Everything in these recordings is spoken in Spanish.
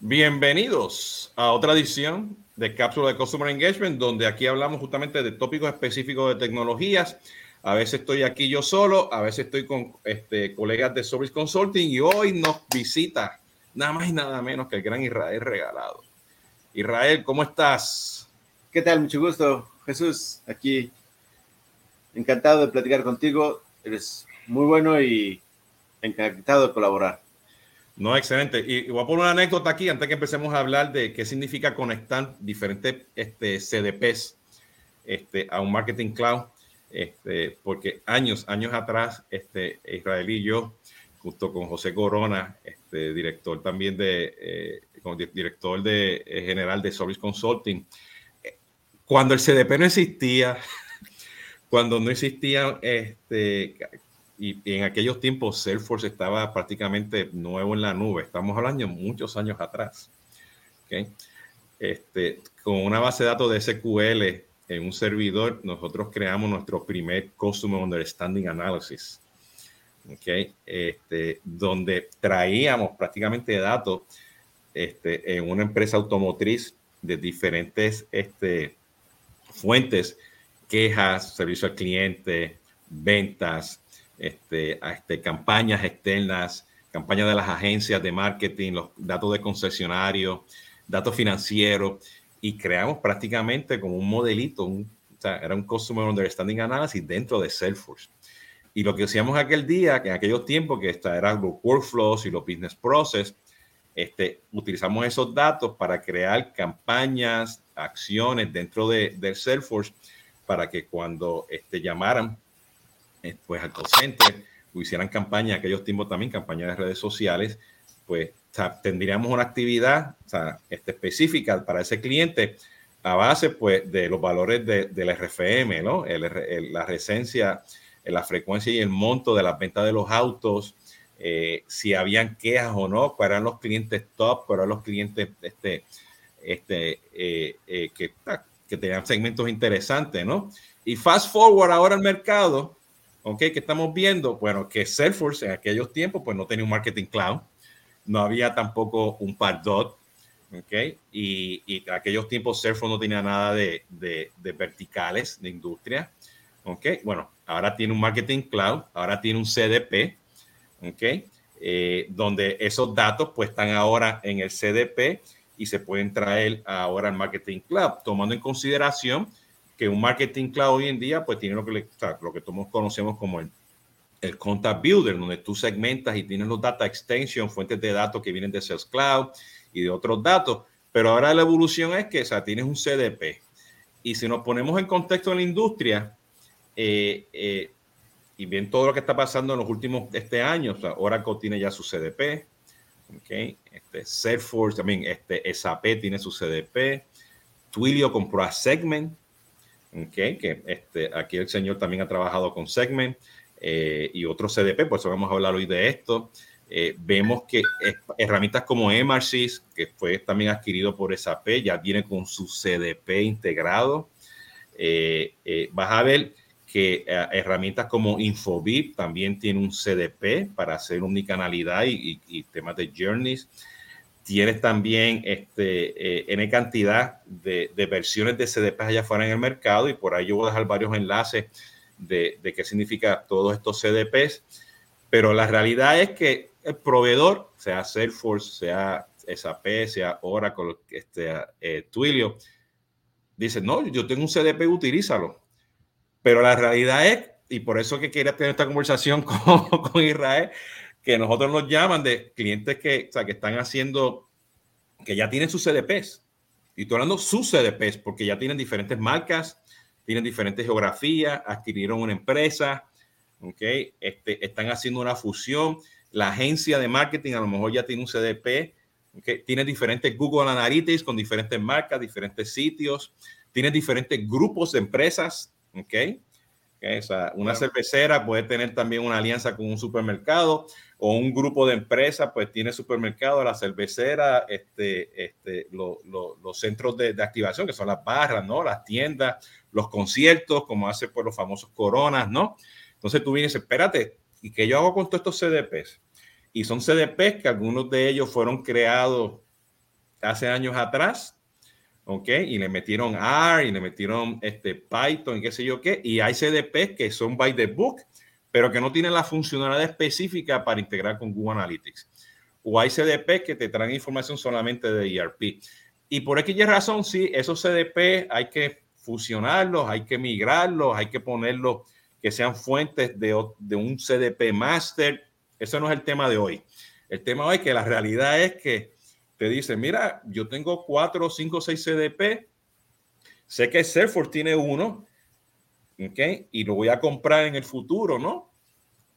Bienvenidos a otra edición de Cápsula de Customer Engagement, donde aquí hablamos justamente de tópicos específicos de tecnologías. A veces estoy aquí yo solo, a veces estoy con este, colegas de Service Consulting y hoy nos visita nada más y nada menos que el gran Israel Regalado. Israel, ¿cómo estás? ¿Qué tal? Mucho gusto, Jesús. Aquí encantado de platicar contigo. Eres muy bueno y encantado de colaborar. No, excelente. Y voy a poner una anécdota aquí antes que empecemos a hablar de qué significa conectar diferentes este, CDPs este, a un marketing cloud. Este, porque años, años atrás, Israel y yo, junto con José Corona, director también de, eh, director de, eh, general de Service Consulting, eh, cuando el CDP no existía, cuando no existía este, y, en aquellos tiempos Salesforce estaba prácticamente nuevo en la nube. Estamos hablando muchos años atrás. Este, con una base de datos de SQL en un servidor, nosotros creamos nuestro primer Customer Understanding Analysis. Okay, este, donde traíamos prácticamente datos este, en una empresa automotriz de diferentes este, fuentes, quejas, servicio al cliente, ventas, este, este, campañas externas, campañas de las agencias de marketing, los datos de concesionarios, datos financieros, y creamos prácticamente como un modelito, un, era un Customer Understanding Analysis dentro de Salesforce. Y lo que hacíamos aquel día, que en aquellos tiempos, que eran los workflows y los business process, este, utilizamos esos datos para crear campañas, acciones dentro de, del Salesforce para que cuando este, llamaran pues al call o hicieran campaña, aquellos tiempos también, campañas de redes sociales, pues tendríamos una actividad este, específica para ese cliente a base pues de los valores de, del RFM, ¿no? la recencia, la frecuencia y el monto de las ventas de los autos, eh, si habían quejas o no, cuáles eran los clientes top, cuáles eran los clientes este, este, eh, que, que tenían segmentos interesantes, ¿no? Y fast forward ahora al mercado, ¿ok? Que estamos viendo, bueno, que Salesforce en aquellos tiempos pues no tenía un marketing cloud, no había tampoco un Pardot, ¿ok? Y, y en aquellos tiempos Salesforce no tenía nada de, de, de, verticales de industria, ¿ok? Bueno, ahora tiene un marketing cloud, ahora tiene un CDP, ¿ok? Eh, donde esos datos pues están ahora en el CDP y se pueden traer ahora al marketing cloud, tomando en consideración que un marketing cloud hoy en día pues tiene lo que, lo que todos conocemos como el, el Contact Builder, donde tú segmentas y tienes los data extension, fuentes de datos que vienen de Sales Cloud y de otros datos. Pero ahora la evolución es que o sea, tienes un CDP. Y si nos ponemos en contexto en la industria, eh, eh, y bien todo lo que está pasando en los últimos este año, o sea, Oracle tiene ya su CDP, okay, este, Salesforce también, este, SAP tiene su CDP, Twilio compró a Segment, Que este, aquí el señor también ha trabajado con Segment eh, y otros CDP, por eso vamos a hablar hoy de esto. Eh, vemos que herramientas como Emarsis, que fue también adquirido por SAP, ya viene con su CDP integrado. Eh, vas a ver que herramientas como Infobip también tiene un CDP para hacer omnicanalidad y, y, y temas de journeys. Tienes también este, eh, N cantidad de, versiones de CDP allá afuera en el mercado y por ahí yo voy a dejar varios enlaces de, de qué significa todos estos CDPs. Pero la realidad es que el proveedor, sea Salesforce, sea SAP, sea Oracle, este, eh, Twilio, dice, no, yo tengo un CDP, utilízalo. Pero la realidad es, y por eso que quería tener esta conversación con, con Israel, que nosotros nos llaman de clientes que, o sea, que están haciendo, que ya tienen sus CDPs. Y estoy hablando sus CDPs, porque ya tienen diferentes marcas, tienen diferentes geografías, adquirieron una empresa, ¿ok? Este, están haciendo una fusión. La agencia de marketing a lo mejor ya tiene un CDP, ¿ok? Tiene diferentes Google Analytics con diferentes marcas, diferentes sitios, tiene diferentes grupos de empresas, ¿ok? O sea, una cervecera puede tener también una alianza con un supermercado o un grupo de empresas, pues tiene supermercado, la cervecera, este, este, lo, lo, los centros de, de, activación, que son las barras, ¿no? Las tiendas, los conciertos, como hace por los famosos coronas, ¿no? Entonces tú vienes, espérate, ¿y qué yo hago con todos estos CDPs? Y son CDPs que algunos de ellos fueron creados hace años atrás, ¿ok? Y le metieron R y le metieron este Python y qué sé yo qué, y hay CDP que son by the book, pero que no tienen la funcionalidad específica para integrar con Google Analytics. O hay CDP que te traen información solamente de ERP. Y por aquella razón, sí, esos CDP hay que fusionarlos, hay que migrarlos, hay que ponerlos que sean fuentes de, un CDP master. Eso no es el tema de hoy. El tema hoy es que la realidad es que te dicen, mira, yo tengo cuatro, cinco, seis CDP, sé que Salesforce tiene uno, ¿ok? Y lo voy a comprar en el futuro, ¿no?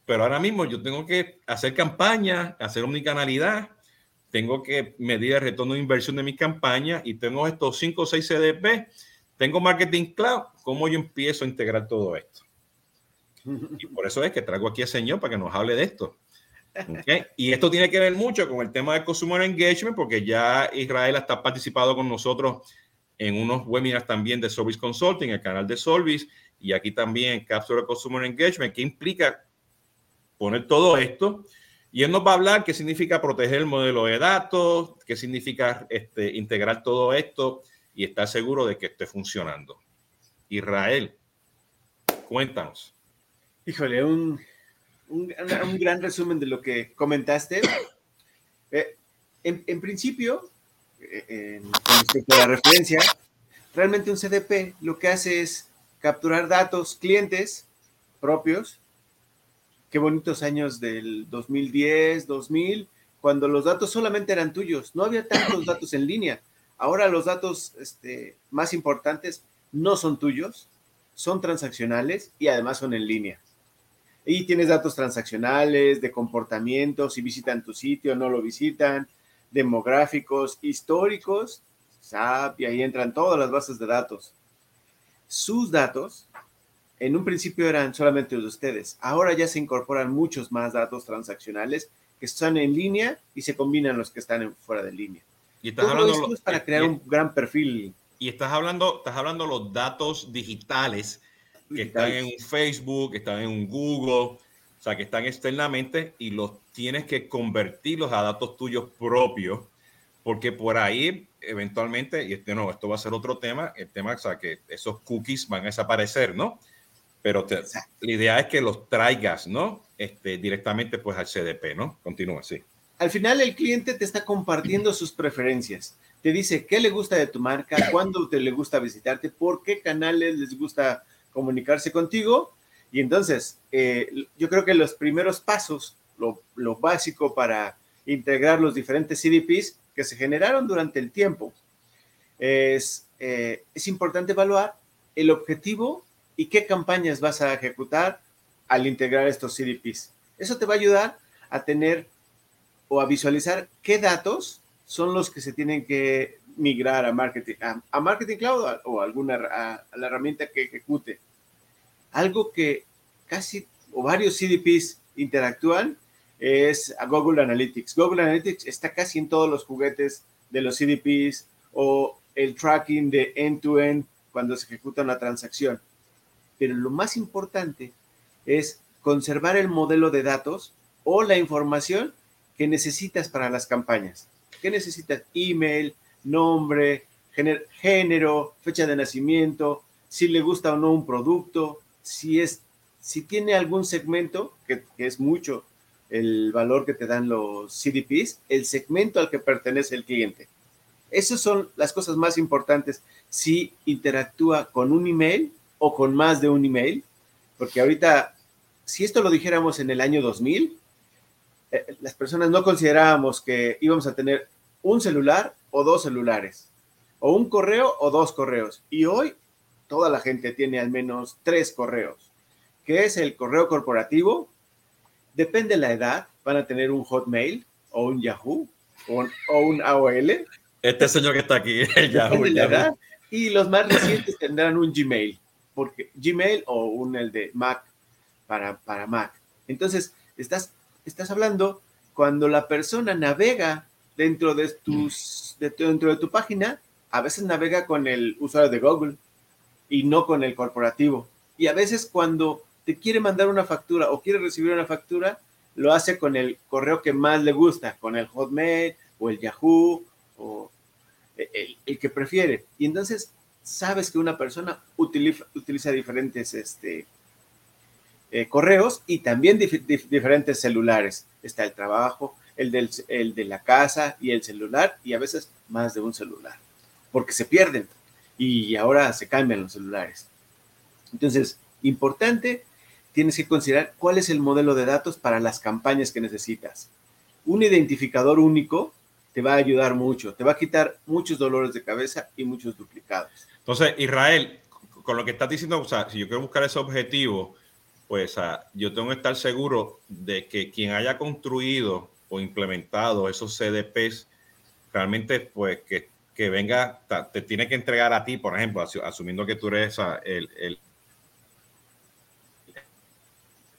Pero ahora mismo yo tengo que hacer campaña, hacer omnicanalidad, tengo que medir el retorno de inversión de mi campaña y tengo estos cinco o seis CDP, tengo Marketing Cloud, ¿cómo yo empiezo a integrar todo esto? Y por eso es que traigo aquí al señor para que nos hable de esto. Y esto tiene que ver mucho con el tema de Consumer Engagement, porque ya Israel está participado con nosotros en unos webinars también de Service Consulting, el canal de Solvis, y aquí también Capture Consumer Engagement, que implica poner todo esto. Y él nos va a hablar qué significa proteger el modelo de datos, qué significa este, integrar todo esto y estar seguro de que esté funcionando. Israel, cuéntanos. Híjole, un, un, gran resumen de lo que comentaste. Eh, en, principio, eh, con respecto a la referencia, realmente un CDP lo que hace es capturar datos clientes propios. Qué bonitos años del 2010, 2000, cuando los datos solamente eran tuyos, no había tantos datos en línea. Ahora los datos este, más importantes no son tuyos, son transaccionales y además son en línea. Y tienes datos transaccionales, de comportamiento, si visitan tu sitio, no lo visitan, demográficos, históricos, SAP, y ahí entran todas las bases de datos. Sus datos, en un principio eran solamente los de ustedes. Ahora ya se incorporan muchos más datos transaccionales que están en línea y se combinan los que están fuera de línea. Y estás hablando para eh, crear un gran perfil. Y estás hablando, estás hablando los datos digitales que están en Facebook, que están en Google, o sea, que están externamente y los tienes que convertirlos a datos tuyos propios, porque por ahí eventualmente, y este no, esto va a ser otro tema, el tema, o sea, que esos cookies van a desaparecer, ¿no? Pero la idea es que los traigas, ¿no? Este, directamente pues al CDP, ¿no? Continúa, sí. Al final el cliente te está compartiendo sus preferencias. Te dice qué le gusta de tu marca, cuándo te le gusta visitarte, por qué canales les gusta comunicarse contigo. Y entonces, eh, yo creo que los primeros pasos, lo, básico para integrar los diferentes CDPs que se generaron durante el tiempo, es, eh, es importante evaluar el objetivo y qué campañas vas a ejecutar al integrar estos CDPs. Eso te va a ayudar a tener o a visualizar qué datos son los que se tienen que migrar a Marketing, a, Marketing Cloud o alguna a, la herramienta que ejecute. Algo que casi o varios CDPs interactúan es a Google Analytics. Google Analytics está casi en todos los juguetes de los CDPs o el tracking de end-to-end -end cuando se ejecuta una transacción. Pero lo más importante es conservar el modelo de datos o la información que necesitas para las campañas. ¿Qué necesitas? Email, nombre, género, fecha de nacimiento, si le gusta o no un producto, si, es, si tiene algún segmento, que, es mucho el valor que te dan los CDPs, el segmento al que pertenece el cliente. Esas son las cosas más importantes. Si interactúa con un email o con más de un email, porque ahorita, si esto lo dijéramos en el año 2000, eh, las personas no considerábamos que íbamos a tener un celular o dos celulares, o un correo o dos correos. Y hoy toda la gente tiene al menos tres correos, que es el correo corporativo, depende de la edad, van a tener un Hotmail o un Yahoo o, un AOL. Este señor que está aquí, el Yahoo. y los más recientes tendrán un Gmail, porque Gmail o un el de Mac para, para Mac. Entonces, estás estás hablando cuando la persona navega dentro de, tus, dentro de tu página, a veces navega con el usuario de Google y no con el corporativo. Y a veces cuando te quiere mandar una factura o quiere recibir una factura, lo hace con el correo que más le gusta, con el Hotmail o el Yahoo o el, que prefiere. Y entonces sabes que una persona utiliza, diferentes este, eh, correos y también diferentes celulares. Está el trabajo, el, del, el de la casa y el celular y a veces más de un celular, porque se pierden y ahora se cambian los celulares. Entonces, importante, tienes que considerar cuál es el modelo de datos para las campañas que necesitas. Un identificador único te va a ayudar mucho, te va a quitar muchos dolores de cabeza y muchos duplicados. Entonces, Israel, con lo que estás diciendo, o sea, si yo quiero buscar ese objetivo, pues yo tengo que estar seguro de que quien haya construido o implementado esos CDPs, realmente pues que, que venga, te tiene que entregar a ti, por ejemplo, asumiendo que tú eres el,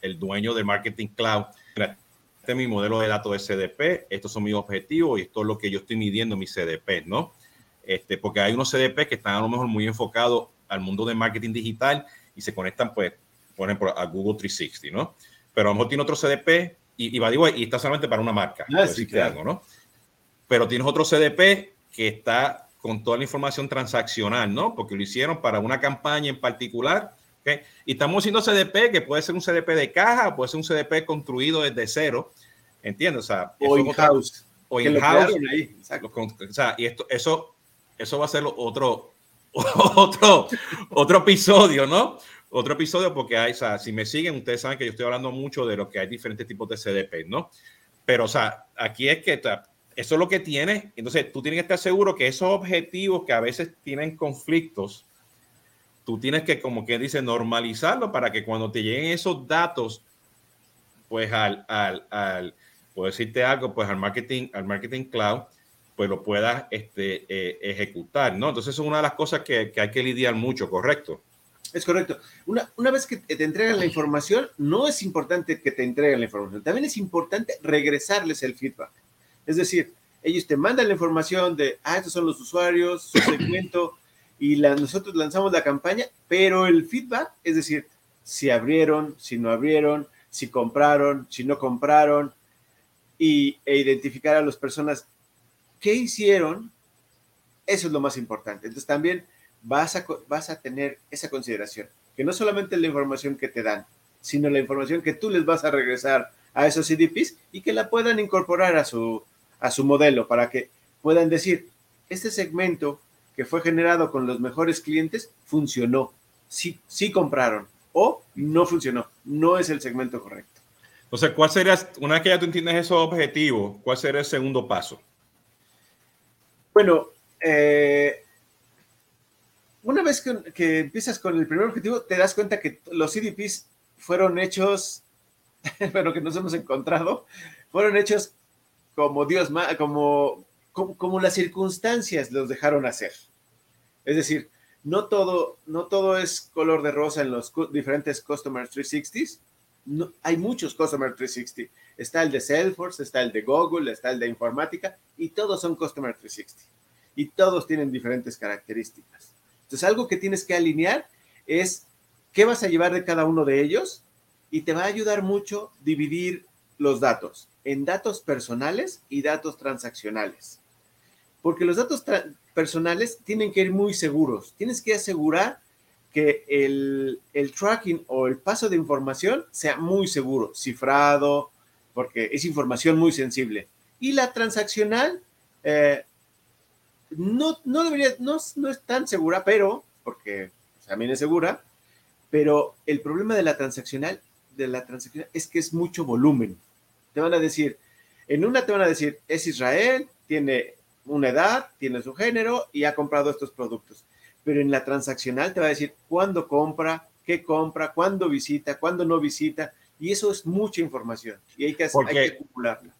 el, dueño del Marketing Cloud, este es mi modelo de datos de CDP, estos son mis objetivos y esto es lo que yo estoy midiendo mis CDP, ¿no? Este, porque hay unos CDP que están a lo mejor muy enfocados al mundo de marketing digital y se conectan, pues, por ejemplo, a Google 360, ¿no? Pero a lo mejor tiene otro CDP y, y, va, digo, y está solamente para una marca, ah, sí, algo, ¿no? Pero tienes otro CDP que está con toda la información transaccional, ¿no? Porque lo hicieron para una campaña en particular y estamos haciendo CDP, que puede ser un CDP de caja, puede ser un CDP construido desde cero, ¿entiendes? O sea, o in-house. O in-house. O sea, y esto, eso, eso va a ser otro, otro, otro episodio, ¿no? Otro episodio porque hay, o sea, si me siguen, ustedes saben que yo estoy hablando mucho de lo que hay diferentes tipos de CDP, ¿no? Pero, o sea, aquí es que eso es lo que tiene. Entonces, tú tienes que estar seguro que esos objetivos que a veces tienen conflictos, tú tienes que, como que dice, normalizarlo para que cuando te lleguen esos datos, pues al, al, al puedo decirte algo, pues al marketing, al marketing cloud, pues lo puedas este, eh, ejecutar, ¿no? Entonces, es una de las cosas que, que, hay que lidiar mucho, ¿correcto? Es correcto. Una, una vez que te entregan la información, no es importante que te entreguen la información, también es importante regresarles el feedback. Es decir, ellos te mandan la información de, ah, estos son los usuarios, su segmento, y nosotros lanzamos la campaña, pero el feedback, es decir, si abrieron, si no abrieron, si compraron, si no compraron, y, e identificar a las personas qué hicieron, eso es lo más importante. Entonces también vas a, vas a tener esa consideración, que no solamente la información que te dan, sino la información que tú les vas a regresar a esos CDPs y que la puedan incorporar a su, a su modelo para que puedan decir, este segmento que fue generado con los mejores clientes funcionó. Sí, sí compraron o no funcionó. No es el segmento correcto. Entonces, ¿cuál sería, una vez que ya tú entiendes esos objetivos, cuál sería el segundo paso? Bueno, eh, una vez que, empiezas con el primer objetivo, te das cuenta que los CDPs fueron hechos, pero que nos hemos encontrado, fueron hechos como Dios, como como, las circunstancias los dejaron hacer. Es decir, no todo, no todo es color de rosa en los diferentes Customer 360s. Hay muchos Customer 360. Está el de Salesforce, está el de Google, está el de informática y todos son Customer 360. Y todos tienen diferentes características. Entonces, algo que tienes que alinear es qué vas a llevar de cada uno de ellos y te va a ayudar mucho dividir los datos en datos personales y datos transaccionales porque los datos personales tienen que ir muy seguros. Tienes que asegurar que el, tracking o el paso de información sea muy seguro, cifrado, porque es información muy sensible. Y la transaccional eh, no, no debería, no, no, es tan segura, pero, porque también es segura, pero el problema de la transaccional, de la transaccional es que es mucho volumen. Te van a decir, en una te van a decir, es Israel, tiene una edad, tiene su género y ha comprado estos productos. Pero en la transaccional te va a decir cuándo compra, qué compra, cuándo visita, cuándo no visita. Y eso es mucha información y hay que, porque, hay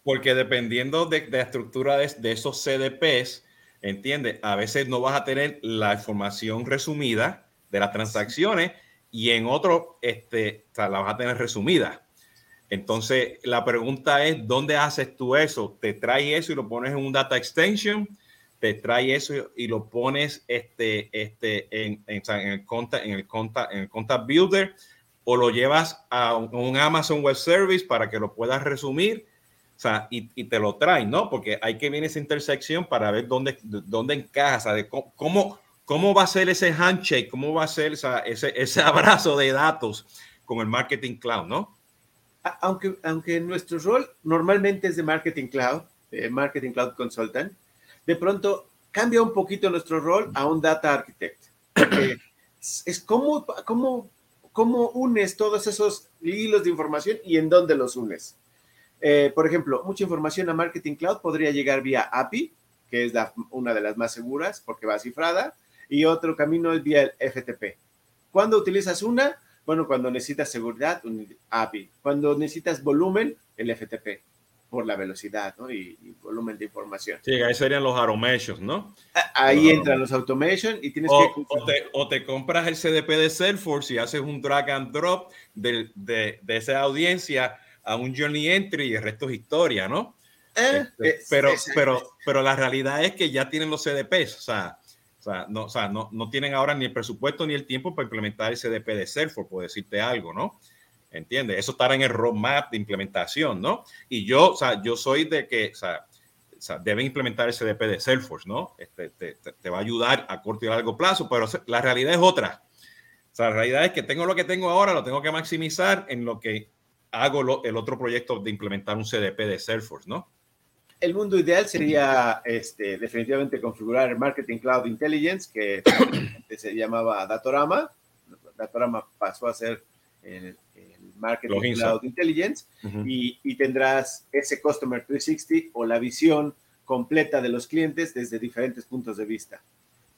Porque dependiendo de, la estructura de, esos CDPs, entiende, a veces no vas a tener la información resumida de las transacciones y en otro este, la vas a tener resumida. Entonces, la pregunta es, ¿dónde haces tú eso? ¿Te trae eso y lo pones en un data extension? ¿Te trae eso y lo pones este, este, en, el contact, en, el contact, en el contact builder? ¿O lo llevas a un Amazon Web Service para que lo puedas resumir? o sea, y, y, te lo traen, ¿no? Porque hay que ver esa intersección para ver dónde, dónde encaja, de cómo, cómo va a ser ese handshake, cómo va a ser esa, ese, ese abrazo de datos con el marketing cloud, ¿no? Aunque, aunque nuestro rol normalmente es de marketing cloud, de marketing cloud consultant, de pronto cambia un poquito nuestro rol a un data architect. es como, cómo, cómo unes todos esos hilos de información y en dónde los unes. Eh, por ejemplo, mucha información a Marketing Cloud podría llegar vía API, que es una de las más seguras porque va cifrada, y otro camino es vía el FTP. ¿Cuándo utilizas una? Bueno, cuando necesitas seguridad, un API. Cuando necesitas volumen, el FTP por la velocidad ¿no? y, volumen de información. Sí, ahí serían los automations, ¿no? Ahí entran los automation y tienes que... O te, o te, compras el CDP de Salesforce y haces un drag and drop de, de, de esa audiencia a un journey entry y el resto es historia, ¿no? Eh, este, pero, pero, pero la realidad es que ya tienen los CDPs, o sea, o sea, no, o sea no, no, tienen ahora ni el presupuesto ni el tiempo para implementar el CDP de Salesforce, por decirte algo, ¿no? ¿Entiendes? Eso estará en el roadmap de implementación, ¿no? Y yo, o sea, yo soy de que, o sea, deben implementar el CDP de Salesforce, ¿no? Este, te, te, va a ayudar a corto y largo plazo, pero la realidad es otra. O sea, la realidad es que tengo lo que tengo ahora, lo tengo que maximizar en lo que hago el otro proyecto de implementar un CDP de Salesforce, ¿no? El mundo ideal sería este, definitivamente configurar el Marketing Cloud Intelligence, que se llamaba Datorama. Datorama pasó a ser el, Marketing Cloud Intelligence y, tendrás ese Customer 360 o la visión completa de los clientes desde diferentes puntos de vista.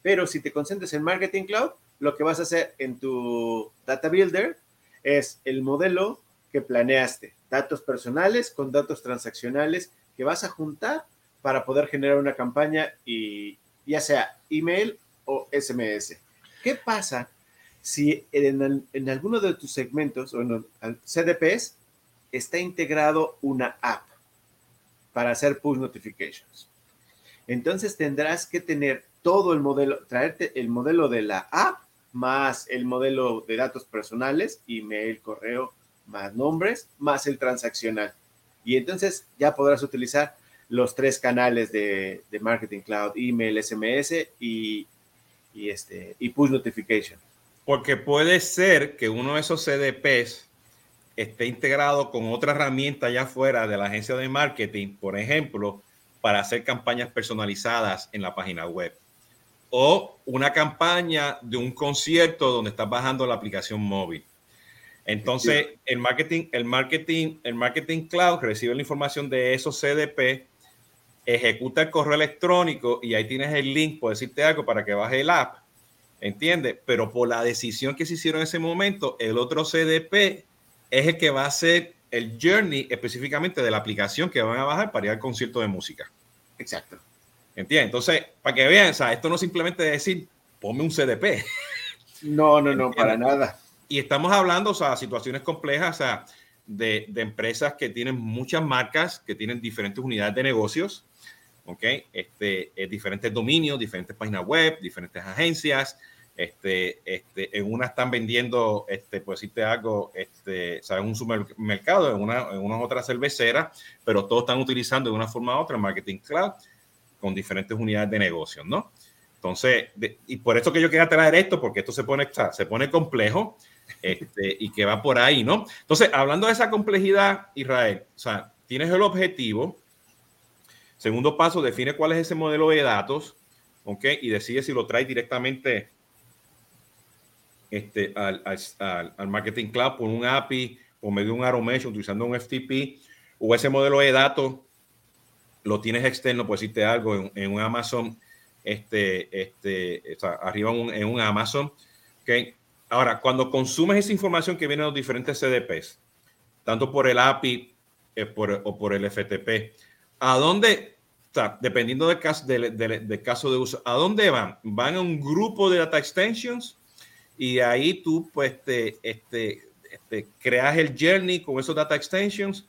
Pero si te concentras en Marketing Cloud, lo que vas a hacer en tu Data Builder es el modelo que planeaste, datos personales con datos transaccionales que vas a juntar para poder generar una campaña y ya sea email o SMS. ¿Qué pasa si en, alguno de tus segmentos o en el CDPs está integrado una app para hacer push notifications. Entonces tendrás que tener todo el modelo, traerte el modelo de la app más el modelo de datos personales, email, correo, más nombres, más el transaccional. Y entonces ya podrás utilizar los tres canales de, Marketing Cloud, email, SMS y, y, este, y push notification. Porque puede ser que uno de esos CDPs esté integrado con otra herramienta allá afuera de la agencia de marketing, por ejemplo, para hacer campañas personalizadas en la página web. O una campaña de un concierto donde estás bajando la aplicación móvil. Entonces, el marketing, el marketing, el marketing cloud recibe la información de esos CDP, ejecuta el correo electrónico y ahí tienes el link, por decirte algo, para que baje el app ¿entiendes? Pero por la decisión que se hicieron en ese momento, el otro CDP es el que va a ser el journey específicamente de la aplicación que van a bajar para ir al concierto de música. Exacto. ¿Entiendes? Entonces, para que vean, o sea, esto no simplemente es decir, ponme un CDP. No, no, no, para nada. Y estamos hablando, o sea, situaciones complejas, o sea, de, de empresas que tienen muchas marcas, que tienen diferentes unidades de negocios, ¿ok? Este, eh, diferentes dominios, diferentes páginas web, diferentes agencias. Este, este, en una están vendiendo, este, pues te algo, este, ¿sabes? un supermercado, en una, en una otra cervecera, pero todos están utilizando de una forma u otra Marketing Cloud con diferentes unidades de negocio, ¿no? Entonces, y por eso que yo quería traer esto, porque esto se pone, se pone complejo este, y que va por ahí, ¿no? Entonces, hablando de esa complejidad, Israel, o sea, tienes el objetivo, Segundo paso, define cuál es ese modelo de datos, ¿ok? Y decide si lo trae directamente este, al, al, Marketing Cloud por un API, o medio de un automation, utilizando un FTP, o ese modelo de datos lo tienes externo, por decirte algo, en, un Amazon, este, este, arriba en un Amazon, ¿ok? Ahora, cuando consumes esa información que viene de los diferentes CDPs, tanto por el API eh, o por el FTP, ¿A dónde, dependiendo del caso, del, caso de uso, ¿a dónde van? Van a un grupo de data extensions y ahí tú pues te, este, este, creas el journey con esos data extensions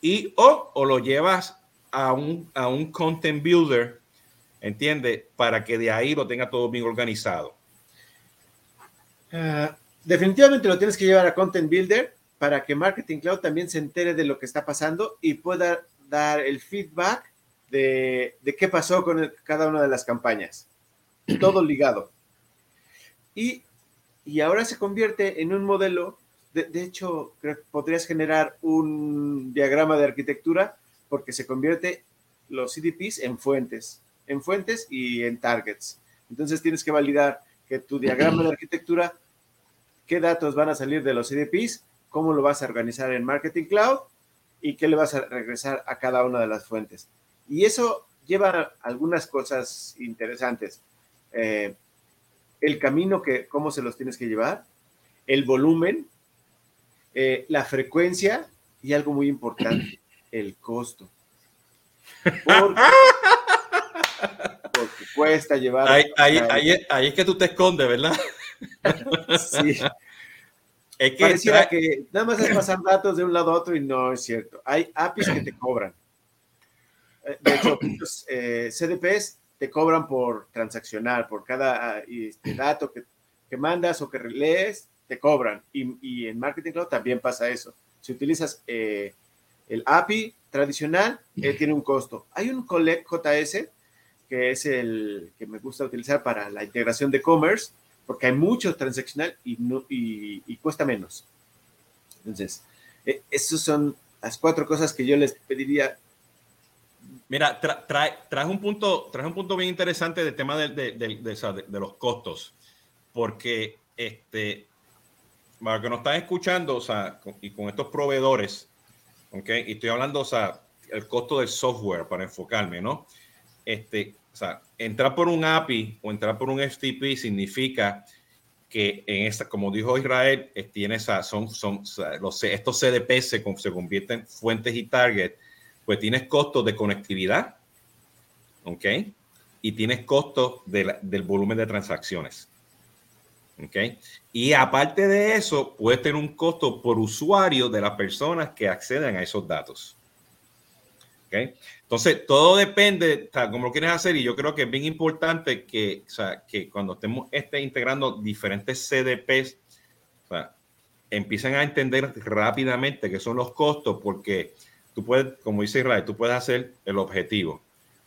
y o, o lo llevas a un, a un content builder, ¿entiendes? Para que de ahí lo tenga todo bien organizado. Ah, definitivamente lo tienes que llevar a Content Builder para que Marketing Cloud también se entere de lo que está pasando y pueda dar el feedback de, qué pasó con cada una de las campañas. Todo ligado. Y, ahora se convierte en un modelo, de, hecho, podrías generar un diagrama de arquitectura porque se convierte los CDPs en fuentes, en fuentes y en targets. Entonces tienes que validar que tu diagrama de arquitectura, qué datos van a salir de los CDPs, cómo lo vas a organizar en Marketing Cloud y qué le vas a regresar a cada una de las fuentes. Y eso lleva algunas cosas interesantes. Eh, el camino que, cómo se los tienes que llevar, el volumen, eh, la frecuencia y algo muy importante, el costo. Porque, cuesta llevar. Ahí, es que tú te escondes, ¿verdad? sí. Es que Pareciera que nada más es pasar datos de un lado a otro y no es cierto. Hay APIs que te cobran. Eh, de hecho, los, eh, CDPs te cobran por transaccionar, por cada ah, este, dato que, que, mandas o que lees, te cobran. Y, y, en Marketing Cloud también pasa eso. Si utilizas eh, el API tradicional, tiene un costo. Hay un Collect JS, que es el que me gusta utilizar para la integración de commerce, porque hay mucho transaccional y, no, y, cuesta menos. Entonces, eh, esas son las cuatro cosas que yo les pediría. Mira, trae, un punto, trae un punto bien interesante del tema de, de, de, los costos, porque este, para que nos están escuchando, o sea, y con estos proveedores, ¿ok? Y estoy hablando, o sea, el costo del software para enfocarme, ¿no? Este, o sea, entrar por un API o entrar por un FTP significa que en esta, como dijo Israel, tiene esa, son, son los, estos CDP se, se convierten en fuentes y target, pues tienes costos de conectividad, ¿ok? Y tienes costos del volumen de transacciones, ¿ok? Y aparte de eso, puedes tener un costo por usuario de las personas que acceden a esos datos. Entonces, todo depende, como lo quieres hacer, y yo creo que es bien importante que, o sea, que cuando estemos este, integrando diferentes CDPs, o sea, empiecen a entender rápidamente qué son los costos, porque tú puedes, como dice Israel, tú puedes hacer el objetivo.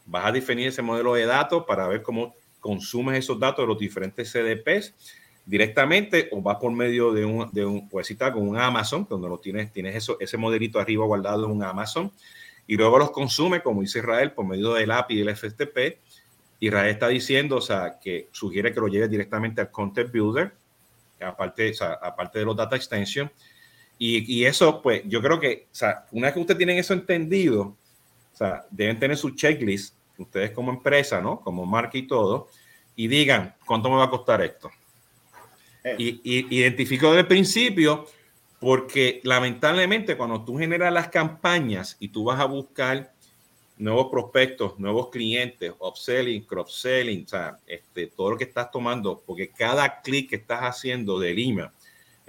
Vas a definir ese modelo de datos para ver cómo consumes esos datos de los diferentes CDPs directamente o vas por medio de un, de un puedes citar con un Amazon, donde lo tienes, tienes eso, ese modelito arriba guardado en un Amazon y luego los consume, como dice Israel, por medio del API y FTP. Israel está diciendo, o sea, que sugiere que lo lleve directamente al Content Builder, aparte, o sea, aparte de los data extension. Y, y, eso, pues, yo creo que, o sea, una vez que ustedes tienen eso entendido, o sea, deben tener su checklist, ustedes como empresa, ¿no? Como marca y todo, y digan, ¿cuánto me va a costar esto? Eh. Y, y identifico desde el principio porque lamentablemente cuando tú generas las campañas y tú vas a buscar nuevos prospectos, nuevos clientes, upselling, cross-selling, o sea, este, todo lo que estás tomando, porque cada clic que estás haciendo del email,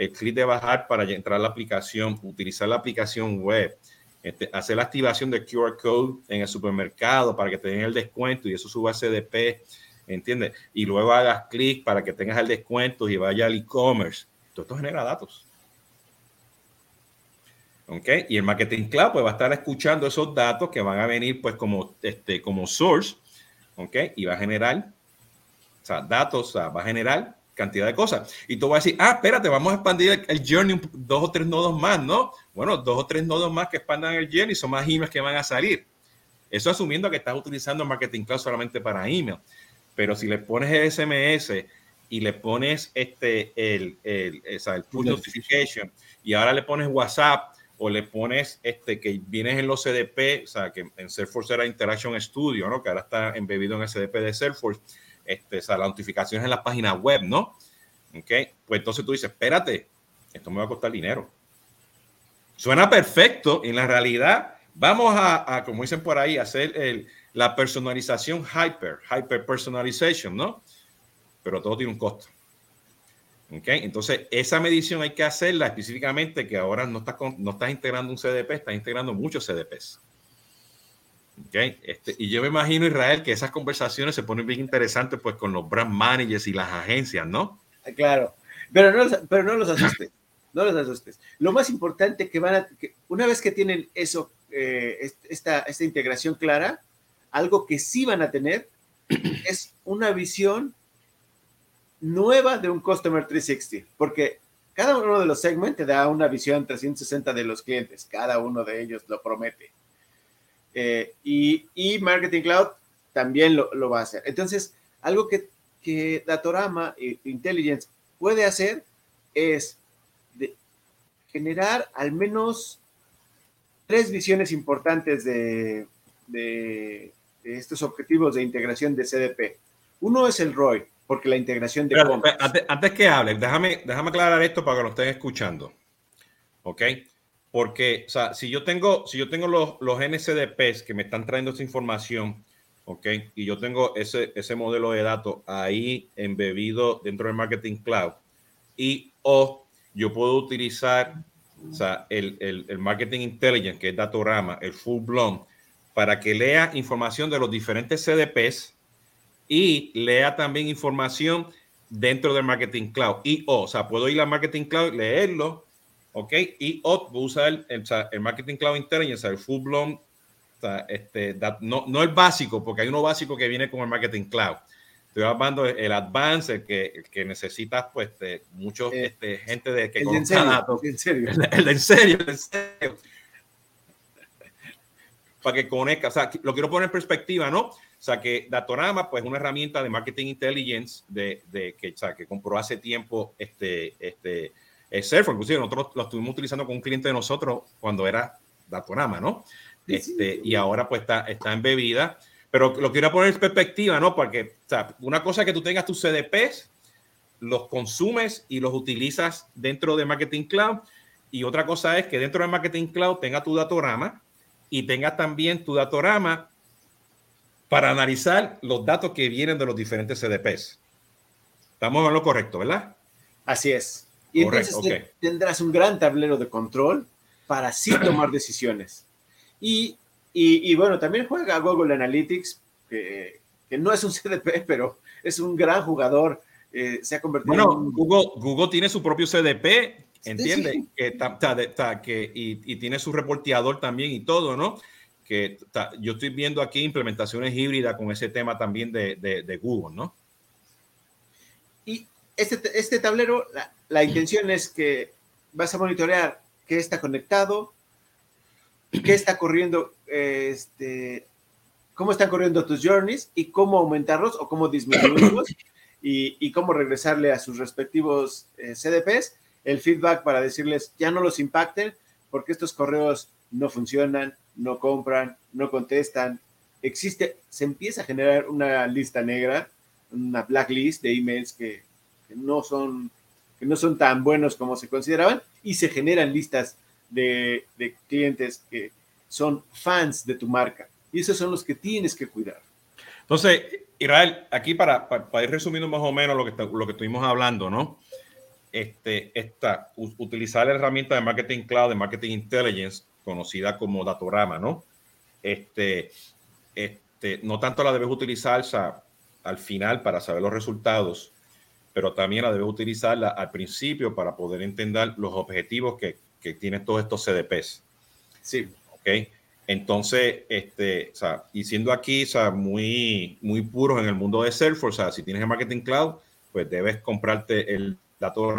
el clic de bajar para entrar a la aplicación, utilizar la aplicación web, este, hacer la activación de QR code en el supermercado para que te den el descuento y eso suba a CDP, ¿entiendes? Y luego hagas clic para que tengas el descuento y vaya al e-commerce. Todo esto genera datos. ¿okay? Y el Marketing Cloud pues va a estar escuchando esos datos que van a venir pues como, este, como source, ¿okay? Y va a generar, o sea, datos, va a generar cantidad de cosas. Y tú vas a decir, ah, espérate, vamos a expandir el, journey dos o tres nodos más, ¿no? Bueno, dos o tres nodos más que expandan el journey son más emails que van a salir. Eso asumiendo que estás utilizando Marketing Cloud solamente para email. Pero si le pones el SMS y le pones este, el, el, el push notification y ahora le pones WhatsApp o le pones este que vienes en los CDP, o sea, que en Salesforce era Interaction Studio, ¿no? Que ahora está embebido en el CDP de Salesforce, este, o sea, la notificación en la página web, ¿no? ¿Ok? Pues entonces tú dices, espérate, esto me va a costar dinero. Suena perfecto, en la realidad vamos a, como dicen por ahí, hacer la personalización hyper, hyper personalization, ¿no? Pero todo tiene un costo. Okay, entonces, esa medición hay que hacerla específicamente que ahora no estás, no estás integrando un CDP, estás integrando muchos CDPs. Okay, este, y yo me imagino, Israel, que esas conversaciones se ponen bien interesantes pues con los brand managers y las agencias, ¿no? Claro, pero no, pero no los asustes, no los asustes. Lo más importante que van a, que una vez que tienen eso eh, esta, esta integración clara, algo que sí van a tener es una visión nueva de un Customer 360, porque cada uno de los segmentos te da una visión 360 de los clientes, cada uno de ellos lo promete. Eh, y, y, Marketing Cloud también lo, lo, va a hacer. Entonces, algo que, que Datorama e Intelligence puede hacer es de generar al menos tres visiones importantes de, de, estos objetivos de integración de CDP. Uno es el ROI, porque la integración de... antes, que hable, déjame, déjame aclarar esto para que lo estén escuchando. ¿Ok? Porque, o sea, si yo tengo, si yo tengo los, los NCDPs que me están trayendo esta información, ¿ok? Y yo tengo ese, ese modelo de datos ahí embebido dentro del Marketing Cloud y o yo puedo utilizar o sea, el, el, el Marketing Intelligence, que es Datorama, el full blown, para que lea información de los diferentes CDPs y lea también información dentro del Marketing Cloud. Y o, o sea, puedo ir al Marketing Cloud, leerlo, ¿ok? Y o usar el, el, Marketing Cloud Intelligence, el full blown, o sea, este, no, no el básico, porque hay uno básico que viene con el Marketing Cloud. Estoy hablando del advance, el que, que necesitas, pues, de mucho eh, este, gente de que el en serio, en serio. El, en serio, en serio. Para que conecte, o sea, lo quiero poner en perspectiva, ¿no? O sea, que Datorama, pues, es una herramienta de marketing intelligence de, de que, o sea, que compró hace tiempo este, este, Surfer. Inclusive nosotros lo estuvimos utilizando con un cliente de nosotros cuando era Datorama, ¿no? Este, y ahora, pues, está, está en bebida pero lo quiero poner en perspectiva, ¿no? Porque o sea, una cosa es que tú tengas tus CDPs, los consumes y los utilizas dentro de Marketing Cloud. Y otra cosa es que dentro de Marketing Cloud tenga tu datorama y tengas también tu datorama para analizar los datos que vienen de los diferentes CDPs. Estamos en lo correcto, ¿verdad? Así es. Y entonces tendrás un gran tablero de control para así tomar decisiones. Y y, bueno, también juega Google Analytics, que, no es un CDP, pero es un gran jugador. Eh, se ha convertido bueno, en... Google, Google tiene su propio CDP, entiende, que, y, tiene su reporteador también y todo, ¿no? Que yo estoy viendo aquí implementaciones híbridas con ese tema también de, Google, ¿no? Y este, este tablero, la, la intención es que vas a monitorear qué está conectado, qué está corriendo, este, cómo están corriendo tus journeys y cómo aumentarlos o cómo disminuirlos y, cómo regresarle a sus respectivos eh, CDPs el feedback para decirles ya no los impacten porque estos correos no funcionan, no compran, no contestan. Existe, se empieza a generar una lista negra, una blacklist de emails que, no son que no son tan buenos como se consideraban y se generan listas de, clientes que son fans de tu marca. Y esos son los que tienes que cuidar. Entonces, Israel, aquí para, para, ir resumiendo más o menos lo que, lo que estuvimos hablando, ¿no? Este, esta, utilizar la herramienta de Marketing Cloud, de Marketing Intelligence, conocida como Datorama, ¿no? Este, este, no tanto la debes utilizar al final para saber los resultados, pero también la debes utilizarla al principio para poder entender los objetivos que, que tienen todos estos CDPs. Sí. Ok. Entonces, este, o sea, y siendo aquí, o sea, muy, muy puros en el mundo de Salesforce, o sea, si tienes el Marketing Cloud, pues debes comprarte el dato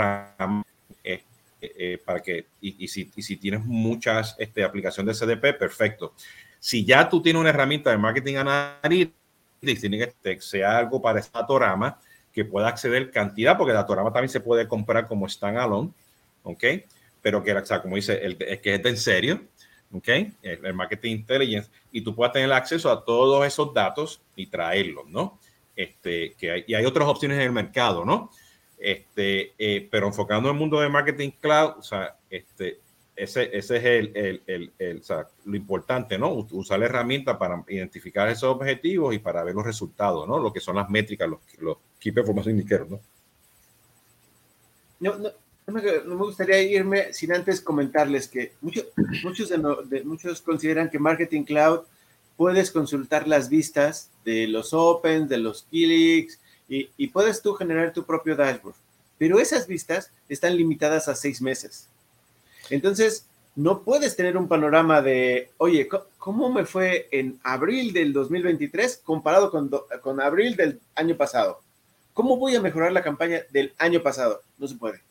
eh, eh, para que, y, si, y si tienes muchas este, aplicaciones de CDP, perfecto. Si ya tú tienes una herramienta de Marketing Analytics, tiene que sea algo para ese Datorama que pueda acceder cantidad, porque Datorama también se puede comprar como standalone, ¿ok? pero que, o sea, como dice, el, que es en serio, ¿ok? El, marketing intelligence, y tú puedas tener acceso a todos esos datos y traerlos, ¿no? Este, que y hay otras opciones en el mercado, ¿no? Este, eh, pero enfocando en el mundo de marketing cloud, o sea, este, ese, ese es el, el, el, lo importante, ¿no? Usar la herramienta para identificar esos objetivos y para ver los resultados, ¿no? Lo que son las métricas, los, los Key Performance Indicators, ¿no? No, no, me, gustaría irme sin antes comentarles que muchos, de, muchos consideran que Marketing Cloud puedes consultar las vistas de los Opens, de los Keylinks y, y puedes tú generar tu propio dashboard. Pero esas vistas están limitadas a seis meses. Entonces, no puedes tener un panorama de, oye, ¿cómo me fue en abril del 2023 comparado con, con abril del año pasado? ¿Cómo voy a mejorar la campaña del año pasado? No se puede.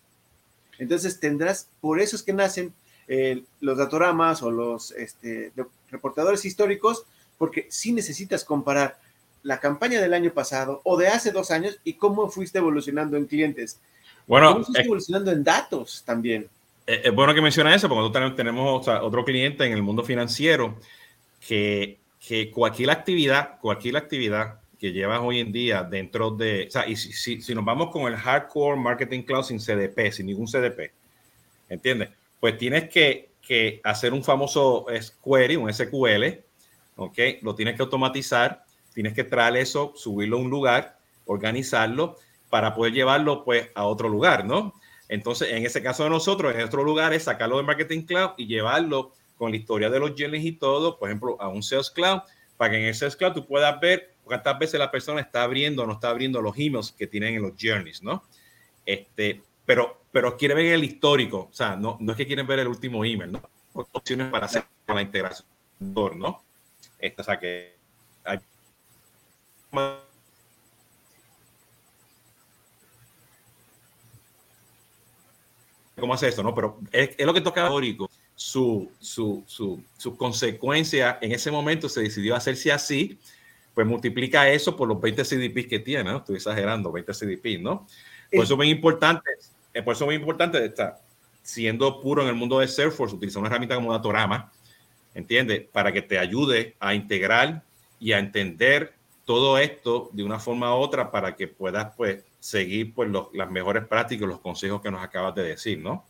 Entonces tendrás, por eso es que nacen eh, los datoramas o los este, reportadores históricos, porque sí necesitas comparar la campaña del año pasado o de hace dos años y cómo fuiste evolucionando en clientes. Bueno, cómo fuiste evolucionando en datos también. Es bueno que menciona eso, porque nosotros tenemos otro cliente en el mundo financiero que, que cualquier actividad, cualquier actividad que llevas hoy en día dentro de, o sea, y si, si, nos vamos con el hardcore marketing cloud sin CDP, sin ningún CDP, ¿entiendes? Pues tienes que, que hacer un famoso query, un SQL, ¿ok? Lo tienes que automatizar, tienes que traer eso, subirlo a un lugar, organizarlo para poder llevarlo pues a otro lugar, ¿no? Entonces, en ese caso de nosotros, en otro lugar es sacarlo de Marketing Cloud y llevarlo con la historia de los journeys y todo, por ejemplo, a un Sales Cloud, para que en el Sales Cloud tú puedas ver cuántas veces la persona está abriendo o no está abriendo los emails que tienen en los journeys, ¿no? Este, pero, pero quiere ver el histórico, o sea, no, no es que quieren ver el último email, ¿no? Opciones para hacer la integración, ¿no? Esto, o sea, que hay cómo hace esto, ¿no? Pero es, lo que toca histórico. Su, su, su, su, consecuencia en ese momento se decidió hacerse así, pues multiplica eso por los 20 CDPs que tiene, ¿no? Estoy exagerando, 20 CDPs, ¿no? Por eso es muy importante, eh, por eso es muy importante estar siendo puro en el mundo de Salesforce, utilizar una herramienta como Datorama, ¿entiendes? Para que te ayude a integrar y a entender todo esto de una forma u otra para que puedas, pues, seguir pues, las mejores prácticas, los consejos que nos acabas de decir, ¿no?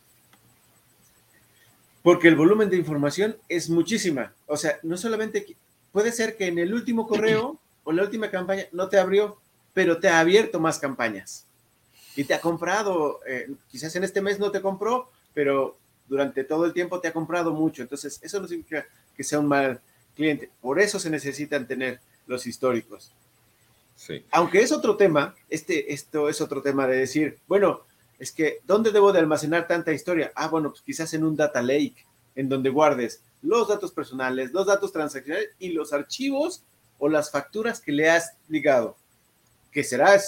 Porque el volumen de información es muchísima. O sea, no solamente puede ser que en el último correo o la última campaña no te abrió, pero te ha abierto más campañas. Y te ha comprado, eh, quizás en este mes no te compró, pero durante todo el tiempo te ha comprado mucho. Entonces, eso no significa que sea un mal cliente. Por eso se necesitan tener los históricos. Aunque es otro tema, este, esto es otro tema de decir, bueno, es que, ¿dónde debo de almacenar tanta historia? Ah, bueno, pues quizás en un data lake, en donde guardes los datos personales, los datos transaccionales y los archivos o las facturas que le has ligado, que será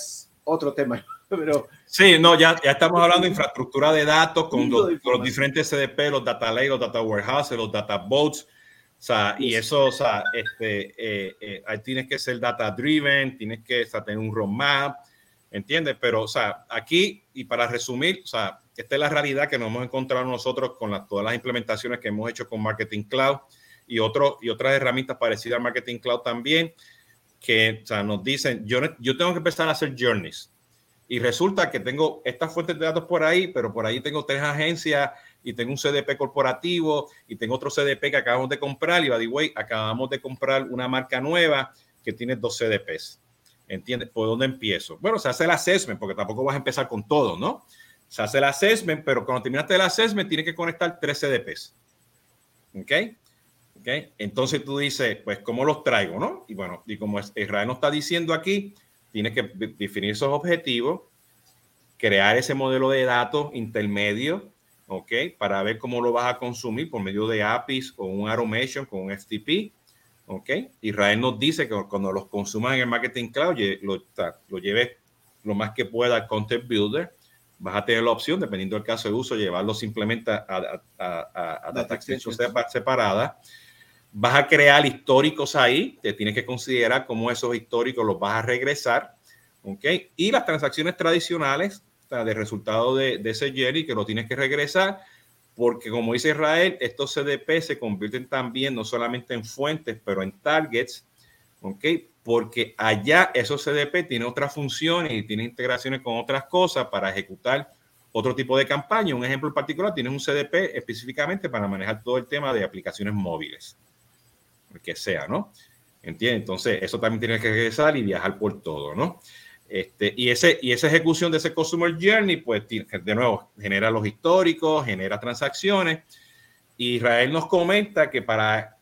otro tema. Pero, sí, no, ya, ya estamos hablando de infraestructura de datos con los, los, diferentes CDP, los data lake, los data warehouses, los data boats, sea, y eso, o sea, este, eh, eh, ahí tienes que ser data driven, tienes que tener un roadmap, ¿entiendes? Pero, o sea, aquí, y para resumir, o sea, esta es la realidad que nos hemos encontrado nosotros con todas las implementaciones que hemos hecho con Marketing Cloud y, otro, y otras herramientas parecidas al Marketing Cloud también, que o sea, nos dicen, yo, yo tengo que empezar a hacer journeys. Y resulta que tengo estas fuentes de datos por ahí, pero por ahí tengo tres agencias y tengo un CDP corporativo y tengo otro CDP que acabamos de comprar y by the way, acabamos de comprar una marca nueva que tiene dos CDPs. ¿Entiendes? ¿Por dónde empiezo? Bueno, se hace el assessment porque tampoco vas a empezar con todo, ¿no? Se hace el assessment, pero cuando terminaste el assessment tienes que conectar tres CDPs. ¿Ok? ¿Ok? Entonces tú dices, pues, ¿cómo los traigo, no? Y bueno, y como Israel nos está diciendo aquí, tienes que definir esos objetivos, crear ese modelo de datos intermedio ¿ok? Para ver cómo lo vas a consumir por medio de APIs o un automation con un FTP, ¿ok? Israel nos dice que cuando los consuman en el Marketing Cloud, lo, lo lleves lo más que pueda al Content Builder, vas a tener la opción, dependiendo del caso de uso, llevarlo simplemente a, a, a, a data extension separada. Vas a crear históricos ahí, te tienes que considerar cómo esos históricos los vas a regresar, ¿ok? Y las transacciones tradicionales de resultado de, ese Jerry que lo tienes que regresar, porque como dice Israel, estos CDP se convierten también no solamente en fuentes, pero en targets, ¿ok? Porque allá esos CDP tienen otras funciones y tienen integraciones con otras cosas para ejecutar otro tipo de campaña. Un ejemplo en particular, tienes un CDP específicamente para manejar todo el tema de aplicaciones móviles, el que sea, ¿no? ¿Entiendes? Entonces, eso también tiene que regresar y viajar por todo, ¿no? Este, y, ese, y esa ejecución de ese Customer Journey, pues de nuevo, genera los históricos, genera transacciones. Israel nos comenta que para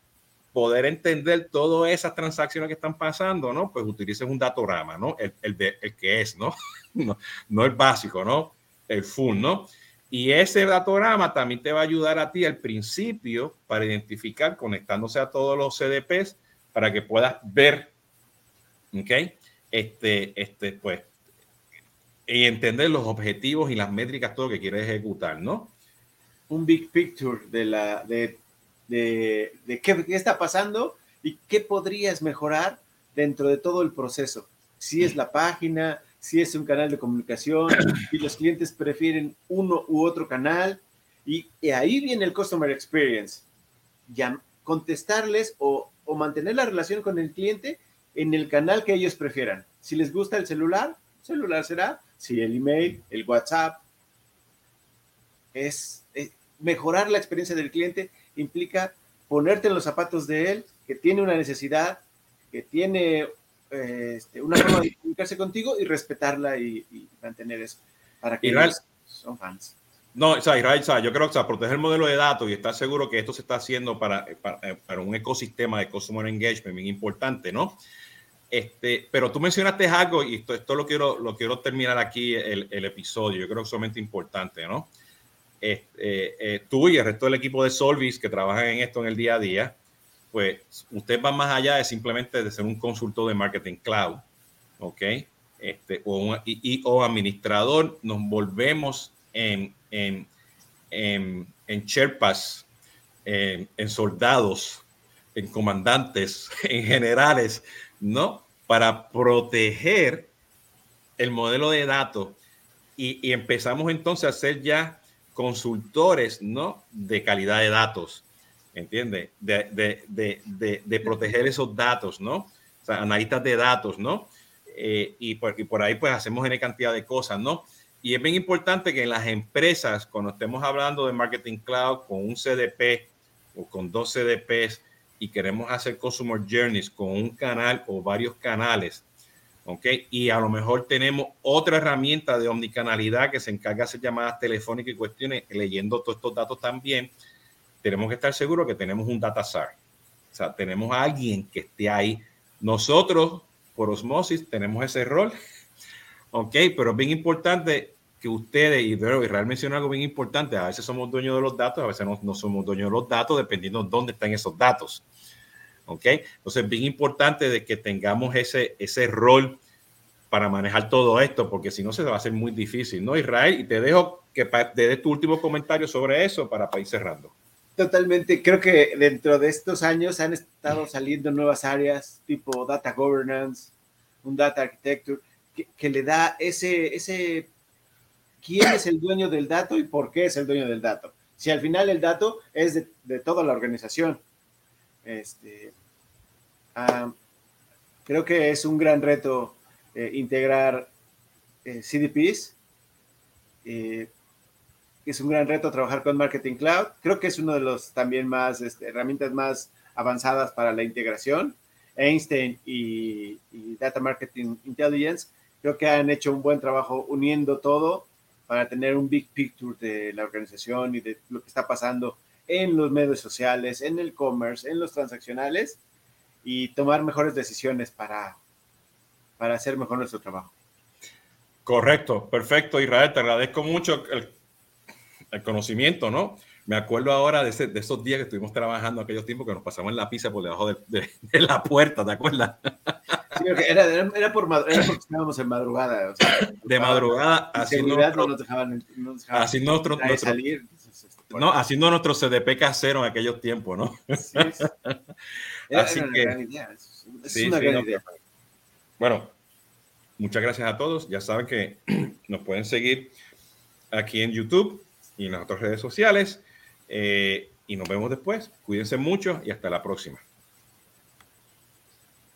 poder entender todas esas transacciones que están pasando, ¿no? Pues utilices un datorama, ¿no? El, el, de, el que es, ¿no? ¿no? ¿no? el básico, ¿no? El full, ¿no? Y ese datograma también te va a ayudar a ti al principio para identificar, conectándose a todos los CDPs, para que puedas ver, ¿ok? Este, este, pues, y entender los objetivos y las métricas, todo lo que quieres ejecutar, ¿no? Un big picture de la, de, de, de qué, qué está pasando y qué podrías mejorar dentro de todo el proceso. Si es la página, si es un canal de comunicación, si los clientes prefieren uno u otro canal. Y, ahí viene el Customer Experience. Ya, contestarles o, o, mantener la relación con el cliente en el canal que ellos prefieran. Si les gusta el celular, celular será. Si el email, el WhatsApp. Es, es mejorar la experiencia del cliente implica ponerte en los zapatos de él, que tiene una necesidad, que tiene este, una forma de comunicarse contigo y respetarla y, mantener eso. Para que Israel, son fans. No, o sea, Israel, o sea, yo creo que o sea, proteger el modelo de datos y estar seguro que esto se está haciendo para, para, para un ecosistema de customer engagement bien importante, ¿no? Este, pero tú mencionaste algo y esto, esto lo, quiero, lo quiero terminar aquí el, el episodio. Yo creo que es sumamente importante, ¿no? Este, eh, eh, tú y el resto del equipo de Solvis que trabajan en esto en el día a día, pues usted va más allá de simplemente de ser un consultor de marketing cloud, ¿ok? Este, o, y, o administrador, nos volvemos en, en, en, en Sherpas, en, en soldados, en comandantes, en generales, ¿no? Para proteger el modelo de datos y, y, empezamos entonces a ser ya consultores, ¿no? De calidad de datos. ¿Entiendes? De, de, de, de, proteger esos datos, ¿no? O sea, analistas de datos, ¿no? Eh, y, por, y, por, ahí pues hacemos una cantidad de cosas, ¿no? Y es bien importante que en las empresas, cuando estemos hablando de Marketing Cloud con un CDP o con dos CDPs y queremos hacer Customer Journeys con un canal o varios canales, ¿ok? Y a lo mejor tenemos otra herramienta de omnicanalidad que se encarga de hacer llamadas telefónicas y cuestiones, leyendo todos estos datos también tenemos que estar seguros que tenemos un data SAR. O sea, tenemos a alguien que esté ahí. Nosotros, por osmosis, tenemos ese rol. Ok, pero es bien importante que ustedes, y Israel mencionó algo bien importante, a veces somos dueños de los datos, a veces no, no somos dueños de los datos, dependiendo de dónde están esos datos. ¿ok? Entonces, es bien importante de que tengamos ese, ese rol para manejar todo esto, porque si no se va a hacer muy difícil, ¿no? Israel, y te dejo que te dé tu último comentario sobre eso para ir cerrando. Totalmente, creo que dentro de estos años han estado saliendo nuevas áreas tipo data governance, un data architecture, que, le da ese, ese, quién es el dueño del dato y por qué es el dueño del dato. Si al final el dato es de, toda la organización. Este, creo que es un gran reto eh, integrar eh, CDPs. Eh, es un gran reto trabajar con Marketing Cloud. Creo que es uno de los también más este, herramientas más avanzadas para la integración. Einstein y, Data Marketing Intelligence creo que han hecho un buen trabajo uniendo todo para tener un big picture de la organización y de lo que está pasando en los medios sociales, en el commerce, en los transaccionales y tomar mejores decisiones para, para hacer mejor nuestro trabajo. Correcto, perfecto, Israel. Te agradezco mucho el el conocimiento, ¿no? Me acuerdo ahora de, de, esos días que estuvimos trabajando aquellos tiempos que nos pasamos en la pizza por debajo de, de, la puerta, ¿te acuerdas? Sí, era, era, por, era porque estábamos en madrugada. O sea, de madrugada, haciendo nuestro, no dejaban, no dejaban haciendo nuestro, nuestro salir. Entonces, este. No, haciendo nuestro CDP casero en aquellos tiempos, ¿no? Sí, era, Así era que, una gran idea. Es, sí, una sí, gran no, idea. Bueno, muchas gracias a todos. Ya saben que nos pueden seguir aquí en YouTube y en las otras redes sociales. Eh, y nos vemos después. Cuídense mucho y hasta la próxima.